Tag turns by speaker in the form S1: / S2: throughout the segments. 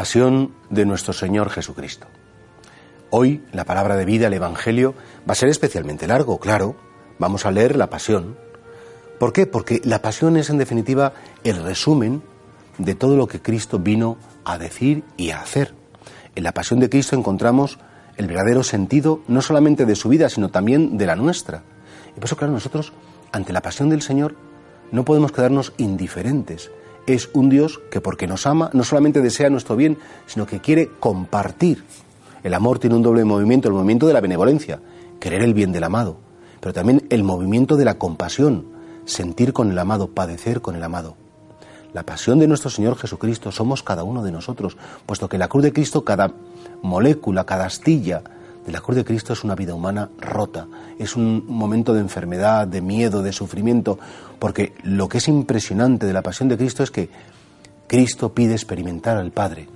S1: Pasión de nuestro Señor Jesucristo. Hoy la palabra de vida, el Evangelio, va a ser especialmente largo, claro. Vamos a leer la pasión. ¿Por qué? Porque la pasión es en definitiva el resumen de todo lo que Cristo vino a decir y a hacer. En la pasión de Cristo encontramos el verdadero sentido no solamente de su vida, sino también de la nuestra. Y por eso, claro, nosotros, ante la pasión del Señor, no podemos quedarnos indiferentes, es un Dios que porque nos ama no solamente desea nuestro bien, sino que quiere compartir. El amor tiene un doble movimiento, el movimiento de la benevolencia, querer el bien del amado, pero también el movimiento de la compasión, sentir con el amado, padecer con el amado. La pasión de nuestro Señor Jesucristo somos cada uno de nosotros, puesto que la cruz de Cristo, cada molécula, cada astilla de la de Cristo es una vida humana rota, es un momento de enfermedad, de miedo, de sufrimiento, porque lo que es impresionante de la pasión de Cristo es que Cristo pide experimentar al Padre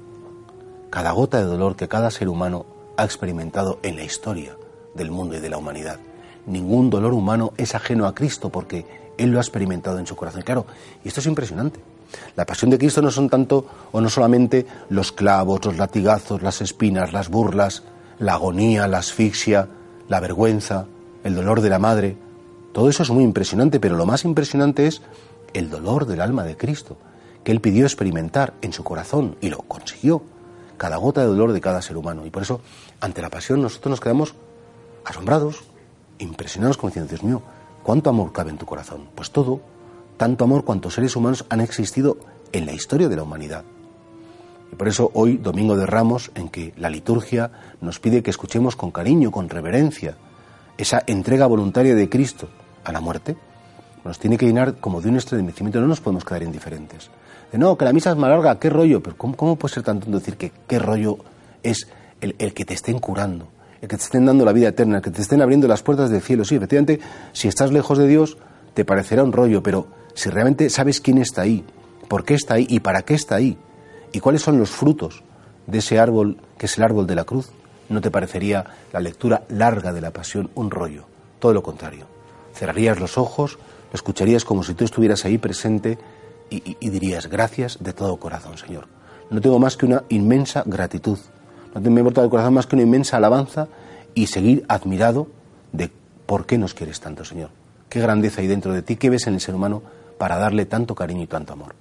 S1: cada gota de dolor que cada ser humano ha experimentado en la historia del mundo y de la humanidad. Ningún dolor humano es ajeno a Cristo porque Él lo ha experimentado en su corazón. Claro, y esto es impresionante. La pasión de Cristo no son tanto o no solamente los clavos, los latigazos, las espinas, las burlas, la agonía, la asfixia, la vergüenza, el dolor de la madre. Todo eso es muy impresionante, pero lo más impresionante es el dolor del alma de Cristo, que Él pidió experimentar en su corazón y lo consiguió, cada gota de dolor de cada ser humano. Y por eso, ante la pasión, nosotros nos quedamos asombrados, impresionados, como diciendo, Dios mío, ¿cuánto amor cabe en tu corazón? Pues todo, tanto amor cuantos seres humanos han existido en la historia de la humanidad. Y por eso hoy, Domingo de Ramos, en que la liturgia nos pide que escuchemos con cariño, con reverencia, esa entrega voluntaria de Cristo a la muerte, nos tiene que llenar como de un estremecimiento, no nos podemos quedar indiferentes. De no, que la misa es más larga, qué rollo, pero ¿cómo, puede ser tan tonto decir que qué rollo es el, el, que te estén curando, el que te estén dando la vida eterna, el que te estén abriendo las puertas del cielo? Sí, efectivamente, si estás lejos de Dios, te parecerá un rollo, pero si realmente sabes quién está ahí, por qué está ahí y para qué está ahí, ¿Y cuáles son los frutos de ese árbol que es el árbol de la cruz? ¿No te parecería la lectura larga de la pasión un rollo? Todo lo contrario. Cerrarías los ojos, lo escucharías como si tú estuvieras ahí presente y, dirías, gracias de todo corazón, Señor. No tengo más que una inmensa gratitud. No me importa del corazón más que una inmensa alabanza y seguir admirado de por qué nos quieres tanto, Señor. Qué grandeza hay dentro de ti, qué ves en el ser humano para darle tanto cariño y tanto amor.